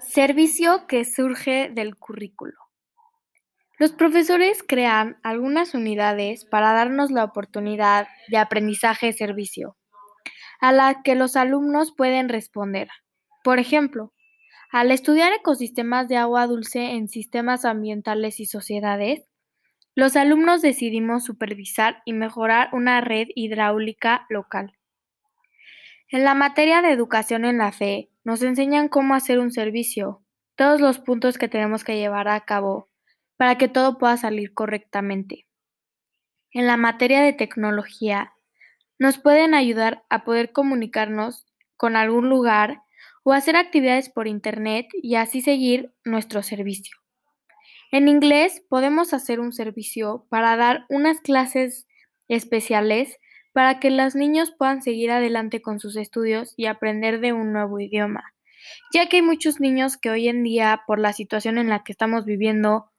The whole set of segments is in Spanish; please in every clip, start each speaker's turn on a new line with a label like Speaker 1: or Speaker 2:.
Speaker 1: Servicio que surge del currículo. Los profesores crean algunas unidades para darnos la oportunidad de aprendizaje-servicio, a la que los alumnos pueden responder. Por ejemplo, al estudiar ecosistemas de agua dulce en sistemas ambientales y sociedades, los alumnos decidimos supervisar y mejorar una red hidráulica local. En la materia de educación en la fe, nos enseñan cómo hacer un servicio, todos los puntos que tenemos que llevar a cabo para que todo pueda salir correctamente. En la materia de tecnología, nos pueden ayudar a poder comunicarnos con algún lugar o hacer actividades por Internet y así seguir nuestro servicio. En inglés podemos hacer un servicio para dar unas clases especiales para que los niños puedan seguir adelante con sus estudios y aprender de un nuevo idioma, ya que hay muchos niños que hoy en día, por la situación en la que estamos viviendo,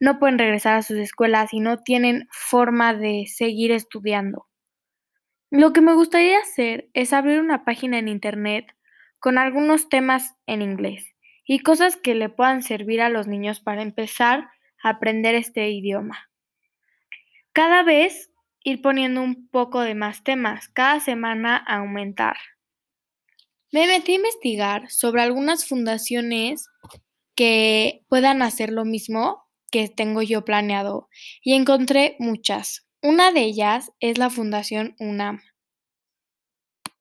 Speaker 1: no pueden regresar a sus escuelas y no tienen forma de seguir estudiando. Lo que me gustaría hacer es abrir una página en Internet con algunos temas en inglés y cosas que le puedan servir a los niños para empezar a aprender este idioma. Cada vez ir poniendo un poco de más temas, cada semana aumentar. Me metí a investigar sobre algunas fundaciones que puedan hacer lo mismo que tengo yo planeado y encontré muchas. Una de ellas es la Fundación UNAM.